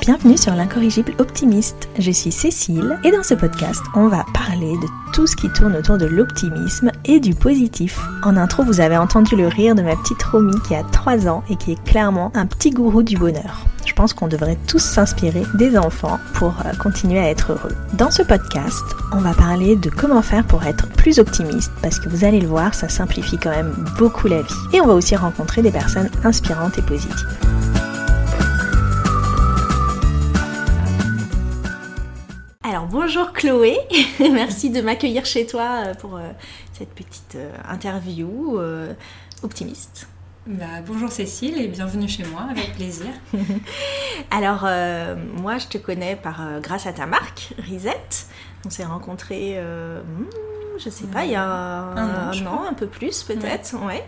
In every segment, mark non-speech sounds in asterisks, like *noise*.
Bienvenue sur l'incorrigible optimiste. Je suis Cécile et dans ce podcast, on va parler de tout ce qui tourne autour de l'optimisme et du positif. En intro, vous avez entendu le rire de ma petite Romy qui a 3 ans et qui est clairement un petit gourou du bonheur. Je pense qu'on devrait tous s'inspirer des enfants pour euh, continuer à être heureux. Dans ce podcast, on va parler de comment faire pour être plus optimiste parce que vous allez le voir, ça simplifie quand même beaucoup la vie. Et on va aussi rencontrer des personnes inspirantes et positives. Alors bonjour Chloé, *laughs* merci de m'accueillir chez toi euh, pour euh, cette petite interview optimiste. Bah, bonjour Cécile et bienvenue chez moi, avec plaisir. *laughs* Alors moi je te connais par, grâce à ta marque, Risette. On s'est rencontrés, hmm, je sais pas, il y a un, an, un peu plus peut-être, ouais.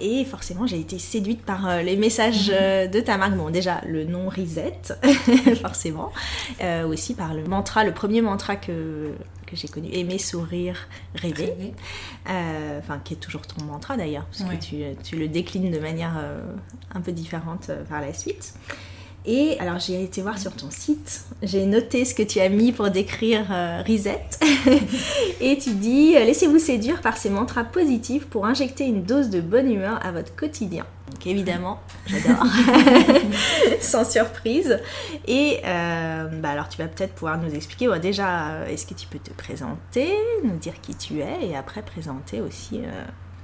Et forcément, j'ai été séduite par euh, les messages mhm. euh, de ta marque. Bon, déjà, le nom Reset, *laughs* forcément. Euh, aussi par le mantra, le premier mantra que, que j'ai connu, aimer, sourire, rêver. Enfin, qui est toujours ton mantra d'ailleurs, parce que tu, tu, le déclines de manière un peu différente par la suite. Et alors j'ai été voir sur ton site, j'ai noté ce que tu as mis pour décrire euh, Reset. *laughs* et tu dis laissez-vous séduire par ces mantras positifs pour injecter une dose de bonne humeur à votre quotidien. Donc évidemment, j'adore, *laughs* sans surprise. Et euh, bah alors tu vas peut-être pouvoir nous expliquer déjà, euh, est-ce que tu peux te présenter, nous dire qui tu es et après présenter aussi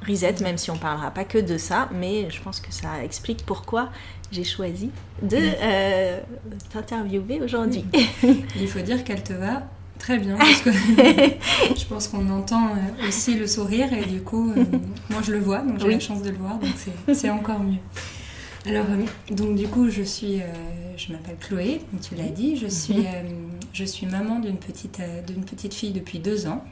Reset, même si on parlera pas que de ça, mais je pense que ça explique pourquoi j'ai choisi de euh, t'interviewer aujourd'hui. *laughs* Il faut dire qu'elle te va très bien, parce que *laughs* je pense qu'on entend euh, aussi le sourire, et du coup, euh, moi je le vois, donc j'ai la chance de le voir, donc c'est encore mieux. Alors, donc du coup, je suis, je m'appelle Chloé, comme tu l'as dit, je suis, mhm. je suis maman d'une petite, d'une petite fille depuis deux ans.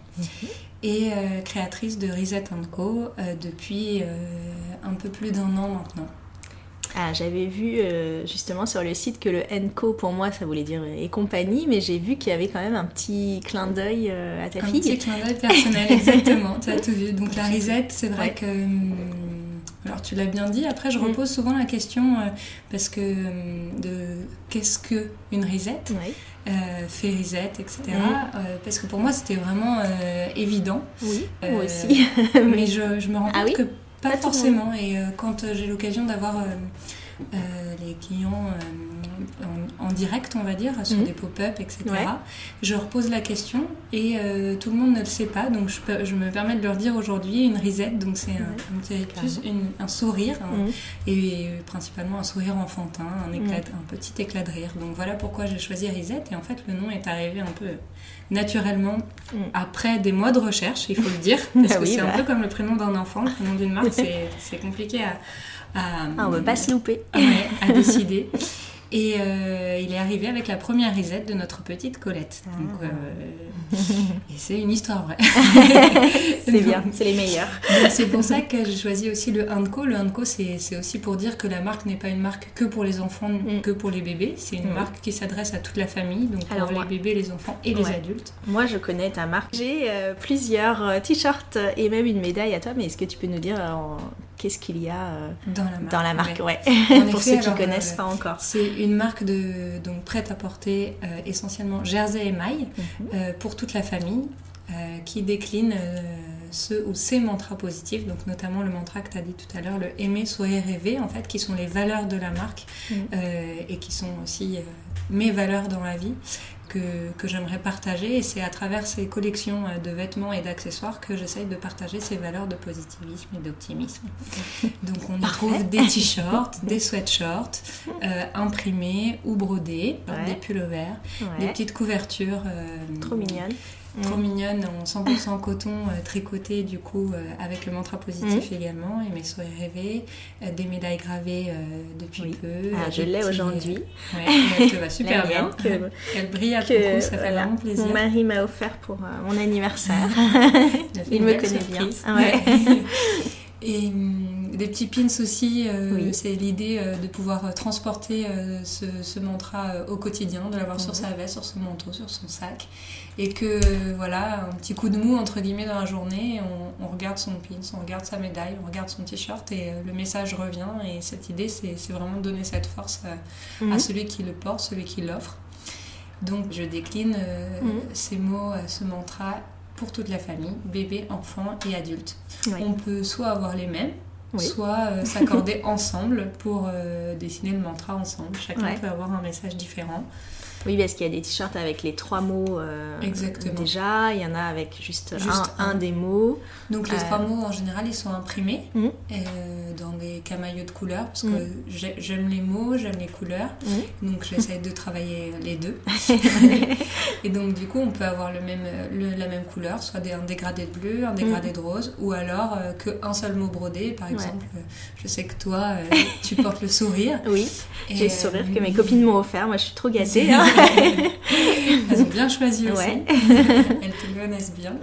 Et créatrice de Reset Co depuis un peu plus d'un an maintenant. Ah, j'avais vu euh, justement sur le site que le Enco, pour moi, ça voulait dire et compagnie, mais j'ai vu qu'il y avait quand même un petit clin d'œil euh, à ta fille. Un petit clin d'œil personnel, *laughs* exactement, tu as tout vu. Donc la risette, c'est vrai que. Alors tu l'as bien dit, après je mm. repose souvent la question, euh, parce que hum, de qu'est-ce que une risette fait reset, etc. Mm. parce que pour moi c'était vraiment évident. Oui, moi aussi. mais *laughs* je, je, me rends ah compte que pas, forcément. Et euh, quand euh, j'ai l'occasion d'avoir euh, les clients en, direct, on va dire, sur mhm. des pop-up, etc., je repose la question et tout le monde ne le sait pas. Donc je, je me permets de leur dire aujourd'hui une risette. Donc c'est plus un sourire hein, mhm. et, principalement un sourire enfantin, un, éclat, un petit éclat de rire. Donc voilà pourquoi j'ai choisi risette. Et en fait, le nom est arrivé un peu naturellement mm. après des mois de recherche, il faut le *laughs* dire, parce que c'est un bah. peu comme le prénom d'un enfant, le prénom d'une marque, *laughs* c'est compliqué à, à, ah, on ne veut pas se louper. *laughs* à décider. Et euh, il est arrivé avec la première risette de notre petite Colette. Ah. Euh, et c'est une histoire vraie. *laughs* *laughs* c'est bien, c'est les meilleurs. C'est pour ça que j'ai choisi aussi le Handco. Le Handco, c'est aussi pour dire que la marque n'est pas une marque que pour les enfants, mm. que pour les bébés. C'est une mm. marque qui s'adresse à toute la famille, donc pour les bébés, les enfants et les adultes. Moi, je connais ta marque. J'ai euh, plusieurs t-shirts et même une médaille à toi, mais est-ce que tu peux nous dire qu'est-ce qu'il y a euh, dans la marque, ouais. *laughs* pour ceux qui ne connaissent euh, pas encore. C'est une marque de donc prête à porter euh, essentiellement jersey et maille mhm. pour toute la famille qui décline ce ou ces mantras positifs, donc notamment le mantra que tu as dit tout à l'heure, le aimer, sourire, rêver, en fait, qui sont les valeurs de la marque mhm. et qui sont aussi mes valeurs dans la vie que, que j'aimerais partager. Et c'est à travers ces collections euh, de vêtements et d'accessoires que j'essaye de partager ces valeurs de positivisme et d'optimisme. *laughs* Donc on y trouve des t-shirts, *laughs* des sweatshirts euh, imprimés ou brodés, des pulls verts, des petites couvertures. Euh, Trop mignonnes trop mignonne en 100% coton euh, tricoté du coup euh, avec le mantra positif mm. également et mes souhaits rêvés euh, des médailles gravées depuis peu ah, je l'ai aujourd'hui. ouais, elle va *laughs* super bien. *laughs* elle brille à ton cou ça fait vraiment plaisir. mon mari m'a offert pour mon anniversaire. *laughs* Il me connaît bien. et hum, des petits pins aussi. C'est l'idée de pouvoir transporter ce, mantra au quotidien, de l'avoir sur mhm. sa veste, sur son manteau, sur son sac. Et que voilà, un petit coup de mou entre guillemets dans la journée, on, regarde son pins, on regarde sa médaille, on regarde son t-shirt et le message revient. Et cette idée, c'est vraiment de donner cette force à mhm. celui qui le porte, celui qui l'offre. Donc je décline euh, mhm. ces mots, euh, ce mantra pour toute la famille, bébé, enfant et adulte. On peut soit avoir les mêmes, soit euh, *laughs* s'accorder ensemble pour dessiner le mantra ensemble. Chacun peut avoir un message différent. Oui, parce qu'il y a des t-shirts avec les trois mots euh, Exactement. déjà, il y en a avec juste, un, des mots. Donc les trois euh, mots en général ils sont imprimés mmh. euh, dans des camaillots de couleurs parce que mmh. j'aime les mots, j'aime les couleurs, mmh. donc j'essaie de travailler les deux. *laughs* et donc du coup on peut avoir le même, la même couleur, soit des, un dégradé de bleu, un dégradé de rose, ou alors qu'un seul mot brodé. Par exemple, je sais que toi tu portes le sourire. *laughs* Oui, j'ai le sourire que mes copines m'ont offert, moi je suis trop gâtée. Hein. *laughs* *laughs* Elles ont bien choisi aussi. *laughs* Elles te connaissent bien.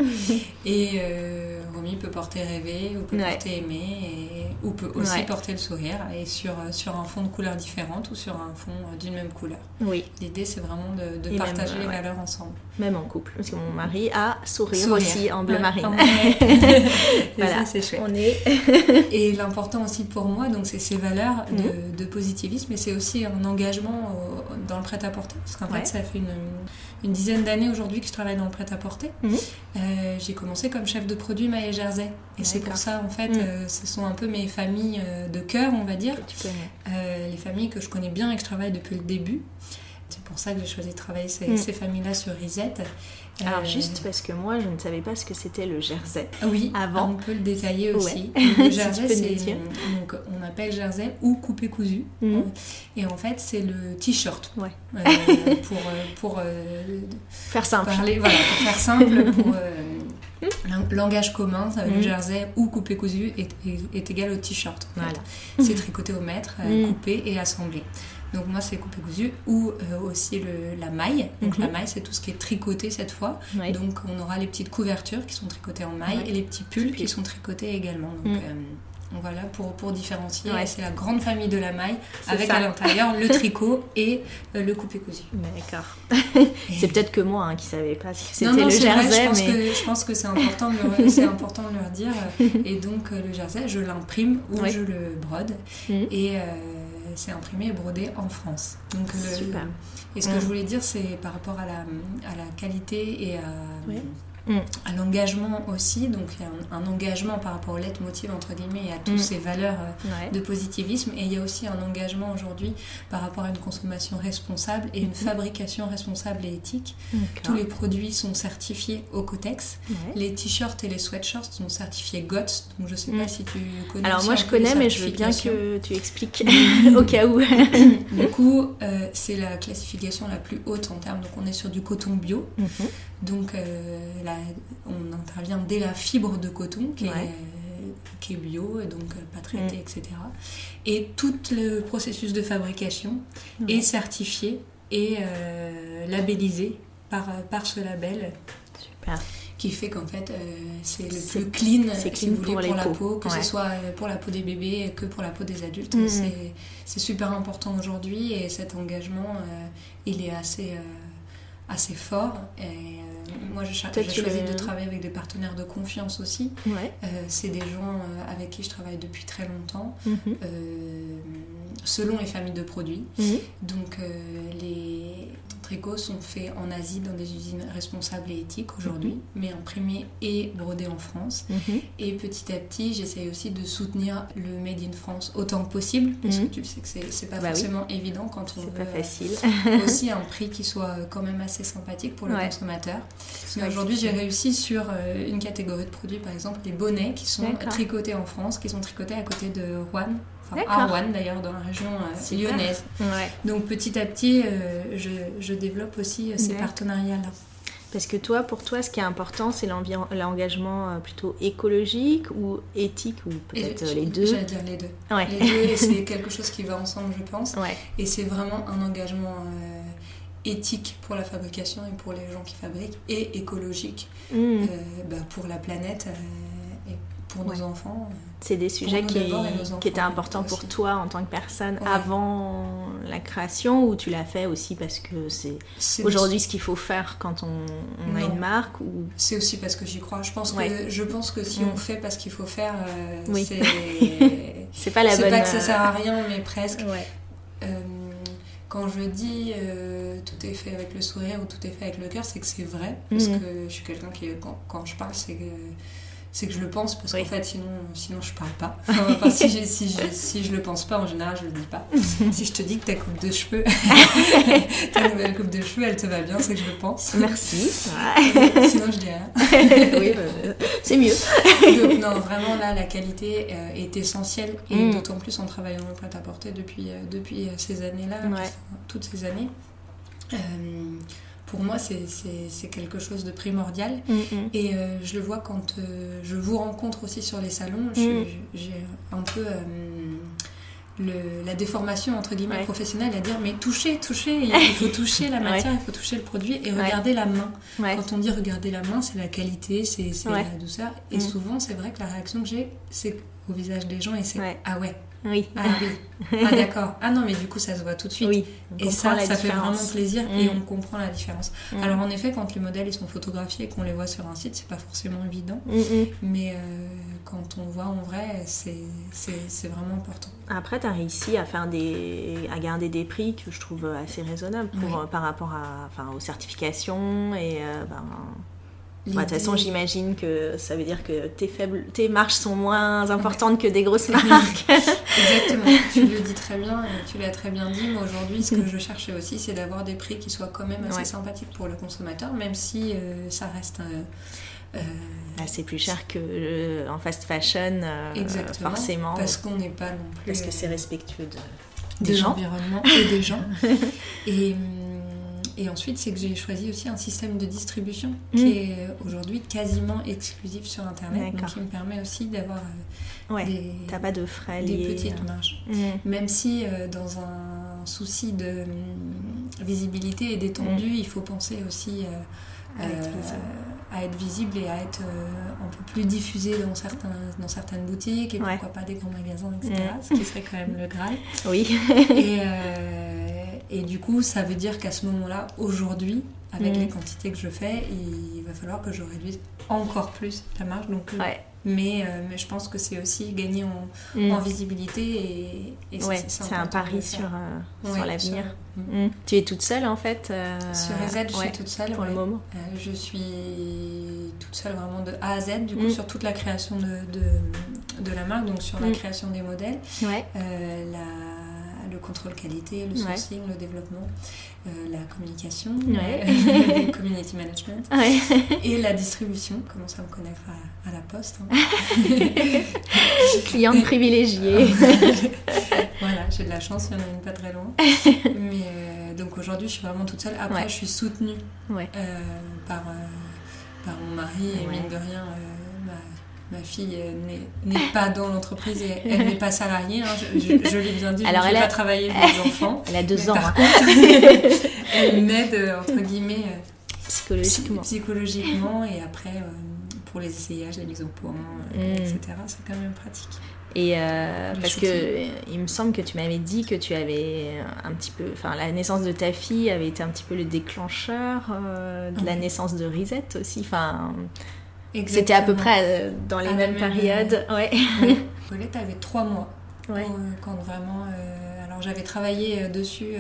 Et euh, Romy peut porter rêver, ou peut porter aimer, et, ou peut aussi porter le sourire, et sur, sur un fond de couleur différente ou sur un fond d'une même couleur. Oui. L'idée, c'est vraiment de, de partager les valeurs ensemble. Même en couple, parce que mon mari a sourire, aussi en bleu marine. *laughs* *laughs* voilà, c'est chouette. On est... *laughs* et l'important aussi pour moi, donc c'est ces valeurs de, mhm. de positivisme, mais c'est aussi un engagement dans le prêt-à-porter. Parce qu'en fait, ça fait une, une dizaine d'années aujourd'hui que je travaille dans le prêt-à-porter. Mhm. Euh, j'ai commencé comme chef de produit Maille Jersey. Et c'est pour ça, en fait, mhm. euh, ce sont un peu mes familles euh, de cœur, on va dire. les familles que je connais bien et que je travaille depuis le début. C'est pour ça que j'ai choisi de travailler ces, ces familles-là sur Reset. Alors euh, juste parce que moi je ne savais pas ce que c'était le jersey. Oui, avant. On peut le détailler aussi. *laughs* Le jersey, c'est donc on appelle jersey ou coupé cousu. Mhm. Et en fait c'est le t-shirt. Ouais. Euh, pour euh, pour faire simple. Parler, voilà, pour faire simple, pour langage commun, ça, le mhm. jersey ou coupé cousu est, est, égal au t-shirt. Voilà. C'est tricoté au mètre, mhm. coupé et assemblé. Donc moi c'est coupé cousu ou euh, aussi le, la maille. Donc la mhm. maille c'est tout ce qui est tricoté cette fois. Donc on aura les petites couvertures qui sont tricotées en maille et les petits pulls qui sont tricotés également. Donc, mhm. euh, voilà pour, pour différencier. C'est la grande famille de la maille avec à l'intérieur le tricot et euh, le coupé cousu. D'accord. *laughs* c'est peut-être que moi hein, qui savais pas si c'était le jersey. je, pense que, je pense que c'est important, de leur, important de leur dire. *laughs* Et donc le jersey je l'imprime ou je le brode. Mhm. Et c'est imprimé et brodé en France. Donc, Super. Et ce que je voulais dire, c'est par rapport à la, à la qualité et à, Mm. à l'engagement aussi, donc il y a un, engagement par rapport au leitmotiv entre guillemets et à toutes mm. ces valeurs euh, de positivisme et il y a aussi un engagement aujourd'hui par rapport à une consommation responsable et une mm-hmm. fabrication responsable et éthique. Tous les produits sont certifiés au Cotex, les t-shirts et les sweatshirts sont certifiés GOTS, donc je sais pas mm. si tu connais. Alors moi je connais mais je veux bien que tu expliques *laughs* au cas où. du coup euh, c'est la classification la plus haute en termes, donc on est sur du coton bio. Mm-hmm. Donc euh, on intervient dès la fibre de coton qui, est, bio, donc euh, pas traité, mm. etc. Et tout le processus de fabrication est certifié et euh, labellisé par, par ce label. Super qui fait qu'en fait c'est le plus clean, si vous voulez, pour, la peau, que ce soit pour la peau des bébés que pour la peau des adultes. Mm. C'est super important aujourd'hui et cet engagement, il est assez, assez fort. Et, moi, j'ai choisi de travailler avec des partenaires de confiance aussi. Euh, c'est des gens euh, avec qui je travaille depuis très longtemps, mhm. euh, selon les familles de produits. Mhm. Donc, les tricots sont faits en Asie dans des usines responsables et éthiques aujourd'hui, mhm. mais imprimés et brodés en France. Et petit à petit, j'essaye aussi de soutenir le Made in France autant que possible, parce que tu sais que c'est pas bah forcément évident quand on veut pas facile. *laughs* aussi *laughs* un prix qui soit quand même assez sympathique pour le consommateur. Aujourd'hui, j'ai réussi sur euh, une catégorie de produits, par exemple les bonnets qui sont tricotés en France, qui sont tricotés à côté de Rouen, enfin à Rouen d'ailleurs, dans la région euh, lyonnaise. Donc petit à petit, euh, je, développe aussi ces partenariats-là. Parce que toi, pour toi, ce qui est important, c'est l'engagement plutôt écologique ou éthique, ou peut-être les deux? J'allais dire les deux. Les deux, c'est *laughs* quelque chose qui va ensemble, je pense. Et c'est vraiment un engagement éthique pour la fabrication et pour les gens qui fabriquent et écologique mm. euh, bah, pour la planète euh, et pour nos enfants. C'est des sujets qui, qui, étaient importants pour toi en tant que personne avant la création ou tu l'as fait aussi parce que c'est aujourd'hui ce qu'il faut faire quand on, a une marque ou... C'est aussi parce que j'y crois. Je pense, que, je pense que si on mm. fait parce qu'il faut faire, euh, oui. c'est... *laughs* pas la bonne... C'est pas que ça sert à rien, mais presque. Euh, quand je dis euh, tout est fait avec le sourire ou tout est fait avec le cœur, c'est que c'est vrai. Parce mm. que je suis quelqu'un qui, quand, quand je parle, c'est que c'est que je le pense parce qu'en fait sinon sinon je parle pas. *laughs* Enfin, si, je, si, je, si je le pense pas en général je le dis pas. *laughs* Si je te dis que ta coupe de cheveux *laughs* ta nouvelle coupe de cheveux elle te va bien c'est que je le pense. Merci. Sinon je dis rien. Oui bah, c'est mieux. Donc non vraiment là la qualité euh, est essentielle. Et mm. d'autant plus en travaillant au prêt-à-porter depuis, euh, depuis euh, ces années là toutes ces années pour moi, c'est quelque chose de primordial. Mm, mm. Et euh, je le vois quand euh, je vous rencontre aussi sur les salons. Mm. J'ai un peu euh, le, la déformation, entre guillemets, professionnelle à dire mais toucher, toucher, il faut *laughs* toucher la matière, il faut toucher le produit et regarder la main. Quand on dit regarder la main, c'est la qualité, c'est la douceur. Et souvent, c'est vrai que la réaction que j'ai, c'est au visage des gens et c'est ah ouais, oui. Ah oui. Ah d'accord. Ah non, mais du coup, ça se voit tout de suite. Oui. Et ça, ça fait vraiment plaisir et mm. on comprend la différence. Mm. Alors en effet, quand les modèles ils sont photographiés et qu'on les voit sur un site, c'est pas forcément évident. Mm, mais euh, quand on voit en vrai, c'est vraiment important. Après, tu as réussi à faire des à garder des prix que je trouve assez raisonnables pour, par rapport à, enfin, aux certifications et euh, ben, de toute façon, j'imagine que ça veut dire que tes, faibles, tes marges sont moins importantes que des grosses marques. *laughs* Exactement, tu le dis très bien, tu l'as très bien dit. Moi, aujourd'hui, ce que je cherchais aussi, c'est d'avoir des prix qui soient quand même assez sympathiques pour le consommateur, même si euh, ça reste. Euh, euh ah, c'est plus cher que en fast fashion, Exactement, forcément. Parce qu'on n'est pas non plus. Parce que c'est respectueux de, de l'environnement et des gens. *laughs* et. Et ensuite, c'est que j'ai choisi aussi un système de distribution mm. qui est aujourd'hui quasiment exclusif sur Internet, donc qui me permet aussi d'avoir euh, des, pas de frais des petites marges. Mm. Même si euh, dans un souci de hum, visibilité et d'étendue, mm. il faut penser aussi euh, à, être visible et à être un peu plus diffusé dans, certains, dans certaines boutiques et pourquoi pas des grands magasins, etc. Ce qui serait quand même le Graal. *laughs* Oui. et *laughs* et du coup, ça veut dire qu'à ce moment-là, aujourd'hui, avec mm. les quantités que je fais, il va falloir que je réduise encore plus la marge. Donc, euh, mais, euh, mais je pense que c'est aussi gagner en, mm. visibilité et, et c'est un pari sur, euh, sur l'avenir. Mm. Tu es toute seule en fait Sur EZ, je suis toute seule. Pour le moment Je suis toute seule vraiment de A à Z, du coup, sur toute la création de, de, de, la marque, donc sur la création des modèles. la contrôle qualité, le sourcing, le développement, euh, la communication, *laughs* le community management et la distribution. Comment à me connaître à, la poste. Hein. *laughs* Cliente privilégiée. *laughs* voilà, j'ai de la chance, il y en a une pas très loin. Mais euh, donc aujourd'hui, je suis vraiment toute seule. Après, je suis soutenue euh, par, par mon mari et mine de rien ma fille n'est pas dans l'entreprise et elle n'est pas salariée. Hein. Je, l'ai bien dit, Alors, je ne pas travailler avec mes enfants. *laughs* Elle a deux ans. Hein. *laughs* elle m'aide, euh, entre guillemets, euh, psychologiquement. psychologiquement et après, euh, pour les essayages, les mises au point, mm. etc., c'est quand même pratique. Et parce que il me semble que tu m'avais dit que tu avais un petit peu, enfin la naissance de ta fille avait été un petit peu le déclencheur de la naissance de Risette aussi. Enfin, c'était à peu près euh, dans les mêmes périodes. Ouais. Paulette *laughs* avait trois mois. Ouais. Euh, quand vraiment. Euh, alors j'avais travaillé dessus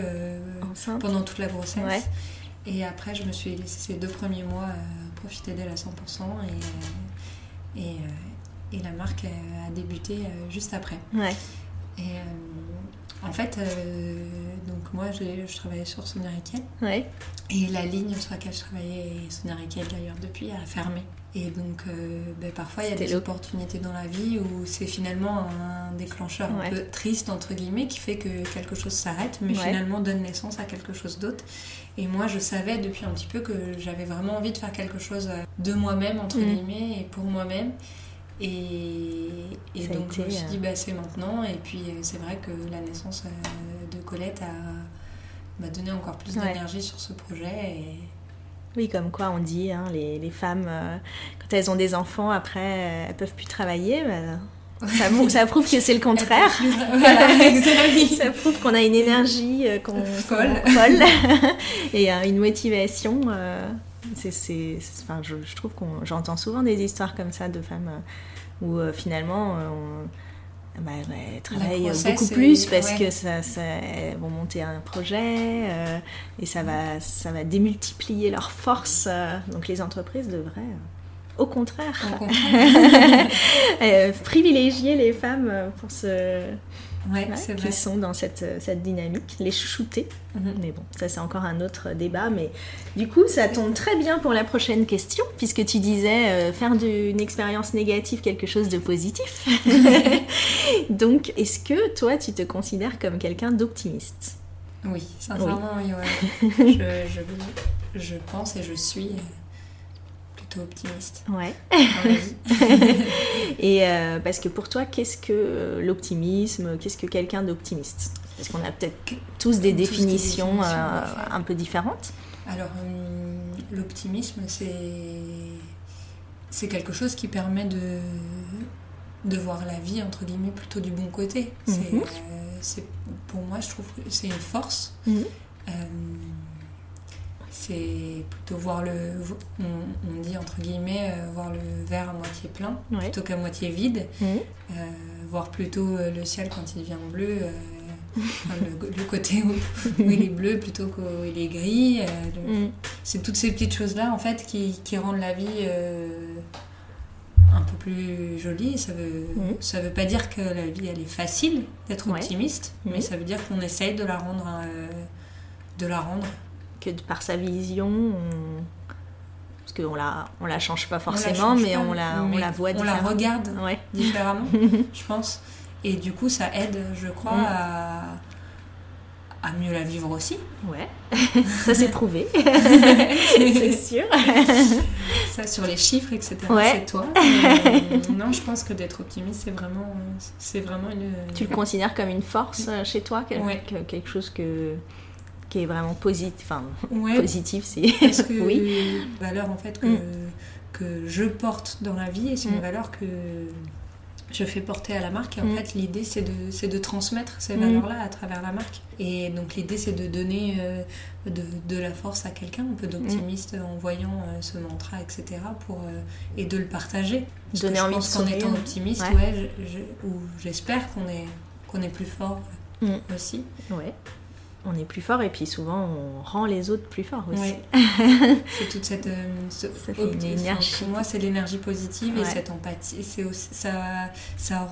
pendant toute la grossesse. Et après, je me suis laissé ces deux premiers mois profiter d'elle à 100%. Et, et, et, la marque a débuté juste après. Ouais. Et en fait, donc moi, je, travaillais sur Sonia Riquel. Ouais. Et la ligne sur laquelle je travaillais, Sonia Riquel d'ailleurs depuis, a fermé. Et donc, euh, ben, parfois, il y a des opportunités dans la vie où c'est finalement un déclencheur un peu triste, entre guillemets, qui fait que quelque chose s'arrête, mais finalement donne naissance à quelque chose d'autre. Et moi, je savais depuis un petit peu que j'avais vraiment envie de faire quelque chose de moi-même, entre mm. guillemets, et pour moi-même. Et, et donc, je me suis dit, bah, c'est maintenant. Et puis, euh, c'est vrai que la naissance euh, de Colette m'a donné encore plus d'énergie sur ce projet. Et, Oui, comme quoi on dit, hein, les, les, femmes, euh, quand elles ont des enfants, après, elles peuvent plus travailler. ça, ça, prouve que c'est le contraire. *laughs* *laughs* ça prouve qu'on a une énergie qu'on folle, *laughs* et une motivation. c'est, enfin, je, je, trouve qu'on j'entends souvent des histoires comme ça de femmes où finalement on, bah, elles travaillent beaucoup plus parce que ça, ça, elles vont monter un projet euh, et ça va, ça va démultiplier leurs forces. Euh, donc les entreprises devraient, euh, au contraire, au contraire. *laughs* privilégier les femmes pour ce, ouais, qui sont dans cette, cette dynamique, les chouchouter. Mhm. Mais bon, ça c'est encore un autre débat. Mais du coup, ça tombe très bien pour la prochaine question, puisque tu disais euh, faire d'une expérience négative quelque chose de positif. *laughs* *laughs* Donc, est-ce que toi, tu te considères comme quelqu'un d'optimiste? Oui, sincèrement, oui. *laughs* je, je, je pense et je suis optimiste. Ouais. *laughs* *laughs* et euh, parce que pour toi, qu'est-ce que euh, l'optimisme Qu'est-ce que quelqu'un d'optimiste? Parce qu'on a peut-être tous des définitions, euh, un peu différentes. Alors, l'optimisme, c'est c'est quelque chose qui permet de de voir la vie entre guillemets plutôt du bon côté. C'est mhm. pour moi, je trouve que c'est une force. Mhm c'est plutôt voir le, on, dit entre guillemets, euh, voir le verre à moitié plein plutôt qu'à moitié vide, mmh. euh, voir plutôt euh, le ciel quand il devient bleu, *laughs* le, côté où, il est bleu plutôt qu'où il est gris. Mmh. C'est toutes ces petites choses-là en fait qui, qui rendent la vie un peu plus jolie. Ça veut, mmh. ça veut pas dire que la vie elle est facile d'être optimiste, mais ça veut dire qu'on essaye de la rendre, de la rendre que par sa vision, on... parce qu'on la, on la change pas forcément, mais, on la, on la voit différemment. On la regarde différemment, *laughs* je pense. Et du coup, ça aide, je crois, mm. à, à mieux la vivre aussi. Ouais, *laughs* ça s'est prouvé, *laughs* c'est sûr. ça, sur les chiffres, etc., c'est toi. Euh, non, je pense que d'être optimiste, c'est vraiment, c'est vraiment une... Tu le considères comme une force euh, chez toi, quelque, quelque chose que qui est vraiment positif. Enfin, positif, c'est. Parce que *laughs* oui. valeur en fait que, mm. que je porte dans la vie et c'est une mm. valeur que je fais porter à la marque. Et en mm. fait, l'idée, c'est de, de, transmettre ces valeurs-là à travers la marque. Et donc, l'idée, c'est de donner euh, de, de, la force à quelqu'un, un peu d'optimiste en voyant euh, ce mantra, etc. Pour, euh, et de le partager. Parce donner que je pense qu'en étant optimiste, ouais. ou j'espère qu'on est, qu'on est plus fort aussi. Ouais on est plus fort et puis souvent on rend les autres plus forts aussi. *laughs* c'est toute cette euh, énergie. Pour moi, c'est l'énergie positive et cette empathie. C'est ça, ça,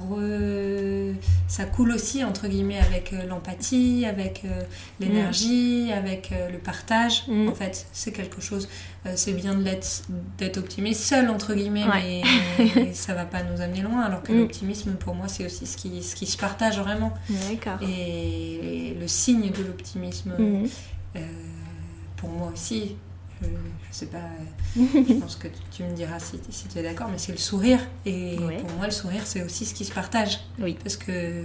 ça coule aussi entre guillemets avec euh, l'empathie, avec euh, l'énergie, mm. avec le partage. Mm. En fait, c'est quelque chose. C'est bien d'être optimiste seul entre guillemets, mais, *laughs* ça va pas nous amener loin. Alors que mm. l'optimisme, pour moi, c'est aussi ce qui, ce qui se partage vraiment. Et, le signe de l'optimisme, mhm. euh, pour moi aussi, je, sais pas, *laughs* je pense que tu me diras si, tu es d'accord, mais c'est le sourire. Et pour moi, le sourire, c'est aussi ce qui se partage. Oui. Parce que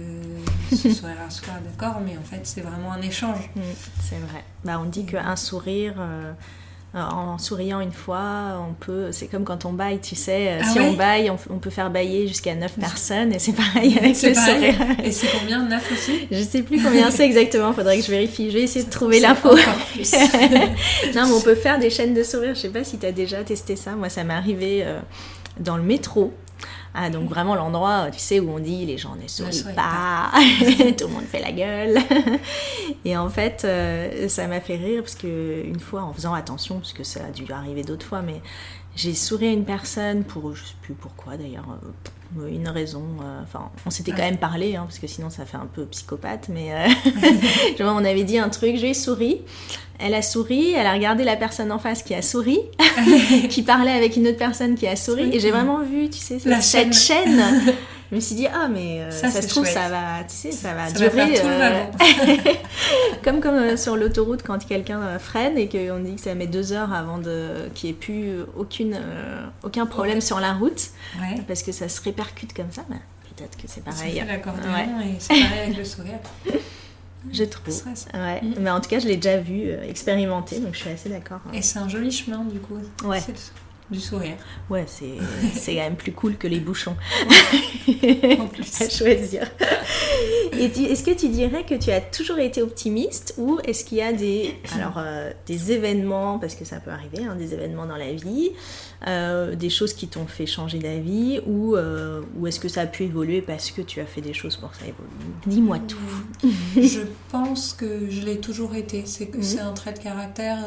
ce *laughs* sourire à soi, d'accord, mais en fait, c'est vraiment un échange. Mhm, c'est vrai. Bah, on dit qu'un sourire. Euh, en souriant une fois, on peut, c'est comme quand on baille, tu sais, euh, ah si on baille, on, peut faire bailler jusqu'à 9 personnes et c'est pareil *laughs* avec le sourire. Et c'est combien 9 aussi Je sais plus combien c'est exactement, faudrait que je vérifie, je vais essayer de trouver l'info. *laughs* non, mais on peut faire des chaînes de sourire, je sais pas si tu as déjà testé ça, moi ça m'est arrivé euh, dans le métro. Ah, donc vraiment l'endroit, tu sais, où on dit les gens ne sourient pas, *laughs* tout le monde fait la gueule. *laughs* et en fait, euh, ça m'a fait rire parce que une fois, en faisant attention, parce que ça a dû arriver d'autres fois, mais j'ai souri à une personne pour, je sais plus pourquoi d'ailleurs, euh, une raison. Euh, enfin, on s'était quand même parlé, hein, parce que sinon ça fait un peu psychopathe, mais *laughs* *laughs* on avait dit un truc, j'ai souri. Elle a souri, elle a regardé la personne en face qui a souri, *laughs* qui parlait avec une autre personne qui a souri, et j'ai vraiment vu, tu sais, cette chaîne. Je me suis dit, ah, mais euh, ça, se trouve, ça va, tu sais, ça va durer. Euh, *laughs* comme comme euh, sur l'autoroute, quand quelqu'un freine et qu'on dit que ça met deux heures avant de... qu'il n'y ait plus aucune, aucun problème sur la route, parce que ça se répercute comme ça, peut-être que c'est pareil. C'est et c'est pareil avec le *laughs* sourire. je trouve. Ouais. Mm. Mais en tout cas, je l'ai déjà vu euh, expérimenter, donc je suis assez d'accord. Et c'est un joli chemin, du coup. Ouais. Du sourire. Ouais, c'est quand même plus cool que les bouchons. en plus. *laughs* à choisir. Et est-ce que tu dirais que tu as toujours été optimiste ou est-ce qu'il y a des, alors, euh, des événements, parce que ça peut arriver, hein, des événements dans la vie, euh, des choses qui t'ont fait changer d'avis ou, euh, ou est-ce que ça a pu évoluer parce que tu as fait des choses pour que ça évolue? Dis-moi tout. je pense que je l'ai toujours été. C'est que c'est mhm. un trait de caractère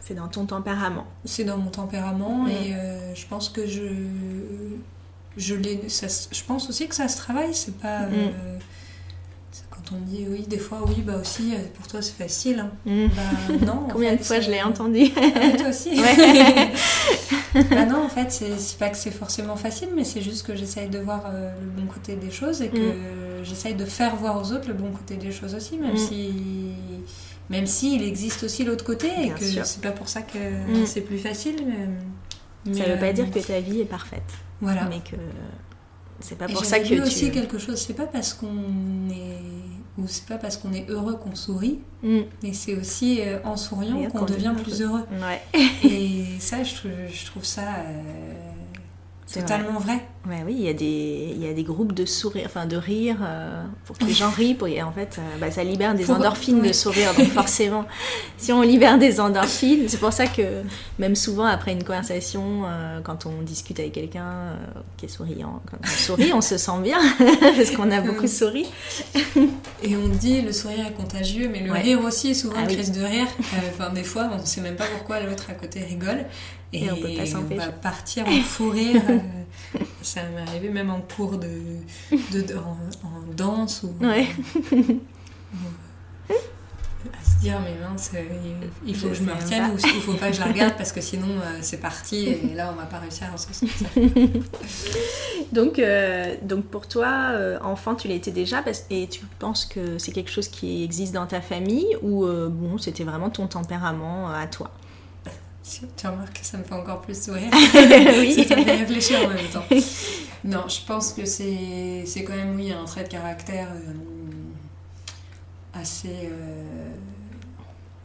c'est dans ton tempérament. C'est dans mon tempérament et euh, je pense que je. Je, je pense aussi que ça se travaille, c'est pas. Mm. Euh, quand on dit oui, des fois, oui, bah aussi, euh, pour toi c'est facile. Hein. Mm. Bah non. *laughs* Combien de fois je l'ai entendu? Ah, Toi aussi. *laughs* *laughs* bah non, en fait, c'est pas que c'est forcément facile, mais c'est juste que j'essaye de voir le bon côté des choses et que mm. j'essaye de faire voir aux autres le bon côté des choses aussi, même si même s'il existe aussi l'autre côté et que c'est pas pour ça que mm. c'est plus facile. Mais, ça veut pas dire que ta vie est parfaite. Voilà. Mais que c'est pas pour ça que tu. aussi quelque chose. C'est pas parce qu'on est ou c'est pas parce qu'on est heureux qu'on sourit, mm. mais c'est aussi euh, en souriant qu'on devient plus heureux. Ouais. et ça, je, je trouve ça. Euh, totalement vrai. Ouais, oui, il y, a des, il y a des groupes de sourire, enfin de rire, euh, pour que les gens rient. Pour, en fait, euh, bah, ça libère des endorphines de sourire. Donc forcément, *laughs* si on libère des endorphines, c'est pour ça que même souvent après une conversation, euh, quand on discute avec quelqu'un qui est souriant, quand on sourit, on se sent bien *laughs* parce qu'on a beaucoup souri. *laughs* Et on dit le sourire est contagieux, mais le rire aussi, souvent ah, crise de rire. Enfin, des fois, on ne sait même pas pourquoi l'autre à côté rigole. Et, on, peut pas on va partir en fou rire. Ça m'est arrivé même en cours de, de, en, danse ou. Ouais. à se dire mais mince il faut que je me retienne ou il faut pas que je la regarde parce que sinon euh, c'est parti et *laughs* là on va pas réussir à s'en sortir *laughs* donc euh, donc pour toi euh, enfant tu l'étais déjà et tu penses que c'est quelque chose qui existe dans ta famille ou bon c'était vraiment ton tempérament à toi? Tu remarques que ça me fait encore plus sourire. *laughs* oui. ça, me fait réfléchir en même temps. Non, je pense que c'est, c'est quand même, oui, un trait de caractère euh, assez. Euh,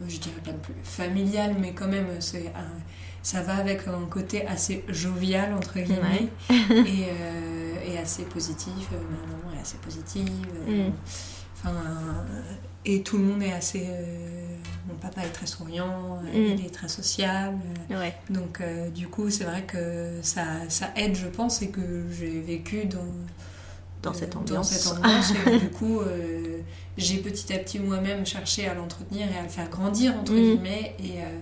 je dirais pas non plus familial, mais quand même, c'est ça va avec un côté assez jovial, entre guillemets, et, euh, et, assez positif. Ma maman est assez positive. Mm. Enfin, et tout le monde est assez mon papa est très souriant, mm. il est très sociable. Donc euh, du coup, c'est vrai que ça, ça, aide, je pense, et que j'ai vécu dans, dans cette *laughs* ambiance. et du coup, euh, j'ai petit à petit moi-même cherché à l'entretenir et à le faire grandir, entre mm. guillemets. Et, euh,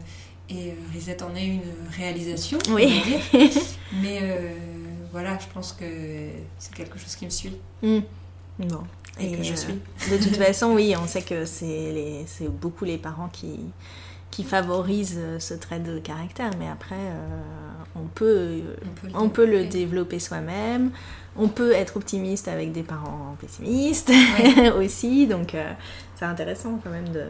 et Risette en est une réalisation, oui. *laughs* Mais voilà, je pense que c'est quelque chose qui me suit. Mm. Bon et, que je suis. *laughs* de toute façon, oui, on sait que c'est beaucoup les parents qui, qui favorisent ce trait de caractère, mais après, euh, on, peut, on peut le, développer soi-même. On peut être optimiste avec des parents pessimistes *laughs* aussi, donc euh, c'est intéressant quand même de,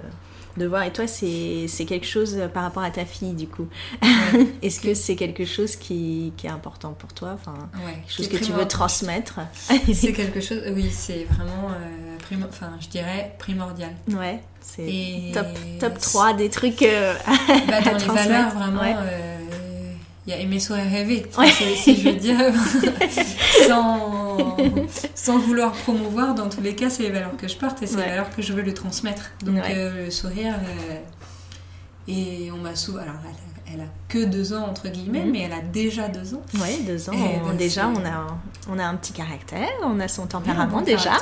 de voir. Et toi, c'est quelque chose par rapport à ta fille, du coup. *laughs* Est-ce que c'est quelque chose qui, qui, est important pour toi? Enfin, Quelque chose que tu veux transmettre? *laughs* C'est *laughs* quelque chose, oui, c'est vraiment, euh, enfin, je dirais, primordial. Ouais, c'est top, top 3 des trucs euh, bah, Dans les valeurs, vraiment... Euh, il y a aimer, sourire, rêver. Si je veux dire, sans, sans vouloir promouvoir, dans tous les cas, c'est les valeurs que je porte et c'est les valeurs que je veux le transmettre. Donc, euh, le sourire. Euh, et on m'a souvent. Alors, elle, a que deux ans, entre guillemets, mhm. mais elle a déjà deux ans. Oui, deux ans. déjà, on a, on a un petit caractère, on a son tempérament déjà. *laughs*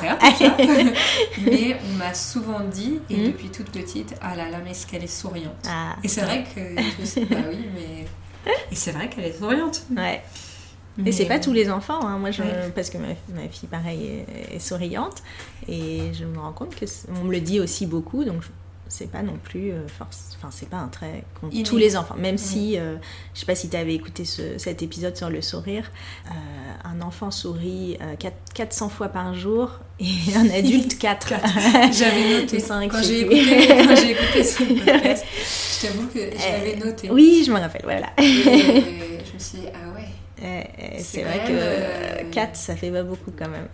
mais on m'a souvent dit, et mhm. depuis toute petite, ah là là, mais est-ce qu'elle est souriante? Ah, Et c'est vrai que. bah oui, mais et c'est vrai qu'elle est souriante. Ouais. Et c'est pas tous les enfants, hein. moi je, parce que ma, fille pareil est, souriante et je me rends compte que on me le dit aussi beaucoup donc c'est pas non plus euh, force, enfin c'est pas un trait tous les enfants, même si euh, je sais pas si tu avais écouté cet épisode sur le sourire, euh, un enfant sourit 400 fois par jour et *laughs* un adulte 4. *laughs* J'avais noté quand j'ai écouté, écouté ce *laughs* podcast. Je t'avoue que j'avais noté. Oui, je me rappelle, voilà. Et, je me suis dit, ah. C'est vrai que 4, ça fait pas beaucoup quand même.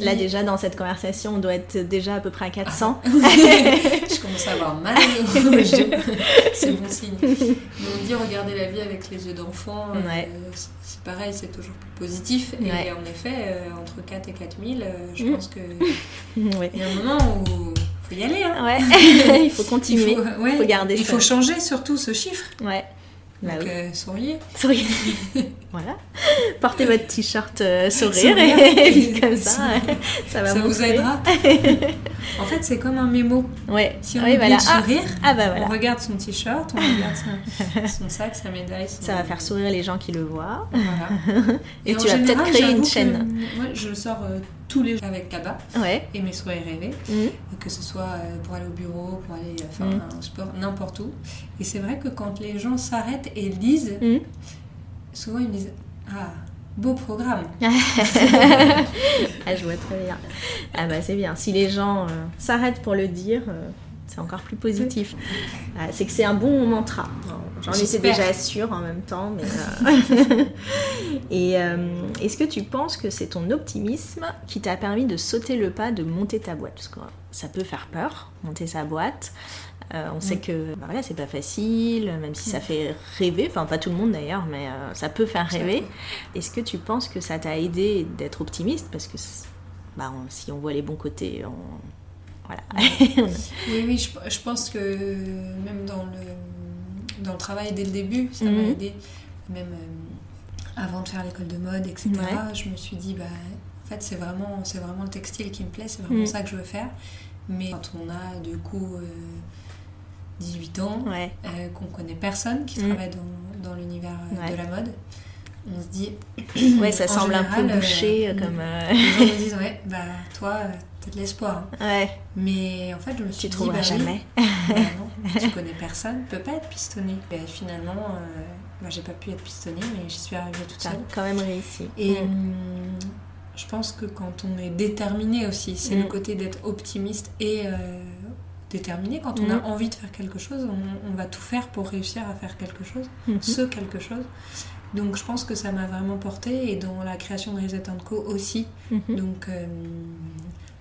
Là déjà dans cette conversation, on doit être déjà à peu près à 400. Ah. *laughs* je commence à avoir mal. *laughs* c'est bon signe. Mais on dit regarder la vie avec les yeux d'enfant. Euh, c'est pareil, c'est toujours plus positif. Et en effet, euh, entre 4 et 4000, euh, je mm. pense que *laughs* il y a un moment où il faut y aller. Hein. il faut continuer. Il faut, garder Il faut changer surtout ce chiffre. Ouais. Bah Donc, euh, souriez. Souriez. *laughs* voilà. Portez votre t-shirt euh, *laughs* sourire, et, *laughs* comme ça, ça va Ça vous aidera. en fait, c'est comme un mémo. Ouais. Si on oui, voilà. de sourire, ah, bah voilà. on regarde son t-shirt, on regarde son, sac, sa médaille. Ça va faire sourire les gens qui le voient. Voilà. Et, tu vas peut-être créer une chaîne. Moi, je sors euh, tous les jours avec Kaba ouais. et mes soirées rêvées, mmh. que ce soit pour aller au bureau, pour aller faire mmh. un sport, n'importe où. Et c'est vrai que quand les gens s'arrêtent et lisent, mmh. souvent ils me disent Ah, beau programme. *laughs* ah, je vois très bien. Ah, bah c'est bien. Si les gens euh, s'arrêtent pour le dire. Euh, c'est encore plus positif. Ah, c'est que c'est un bon mantra. J'en étais déjà sûre en même temps. Mais euh, *laughs* Et est-ce que tu penses que c'est ton optimisme qui t'a permis de sauter le pas de monter ta boîte? Parce que ça peut faire peur, monter sa boîte. Euh, on sait mm. que bah voilà, c'est pas facile, même si ça mm. fait rêver, enfin pas tout le monde d'ailleurs, mais euh, ça peut faire rêver. Est-ce que tu penses que ça t'a aidé d'être optimiste? Parce que bah, si on voit les bons côtés, on... voilà. *laughs* oui, oui, je, pense que même dans le, dans le travail dès le début, ça m'a mm-hmm. aidé. Même euh, avant de faire l'école de mode, etc., je me suis dit, bah, en fait, c'est vraiment, vraiment le textile qui me plaît, c'est vraiment mm. ça que je veux faire. Mais quand on a du coup 18 ans, euh, qu'on connaît personne qui mm. travaille dans, dans l'univers euh, de la mode. On se dit. Ouais, ça semble un peu bouché euh, comme. Les gens me disent, *laughs* ouais, bah toi, de l'espoir. Hein. Ouais. Mais en fait, je me suis tu dit. bah, jamais. *laughs* bah, non, *laughs* tu connais personne, peut pas être pistonné. Et finalement, bah, j'ai pas pu être pistonné, mais j'y suis arrivée toute seule. quand même réussi. Et. Mm. Hum, je pense que quand on est déterminé aussi, c'est le mm. côté d'être optimiste et déterminé. Quand on a mm. envie de faire quelque chose, on, va tout faire pour réussir à faire quelque chose, mm-hmm. ce quelque chose. Donc je pense que ça m'a vraiment porté et dans la création de Reset Co aussi. Mm-hmm. Donc euh,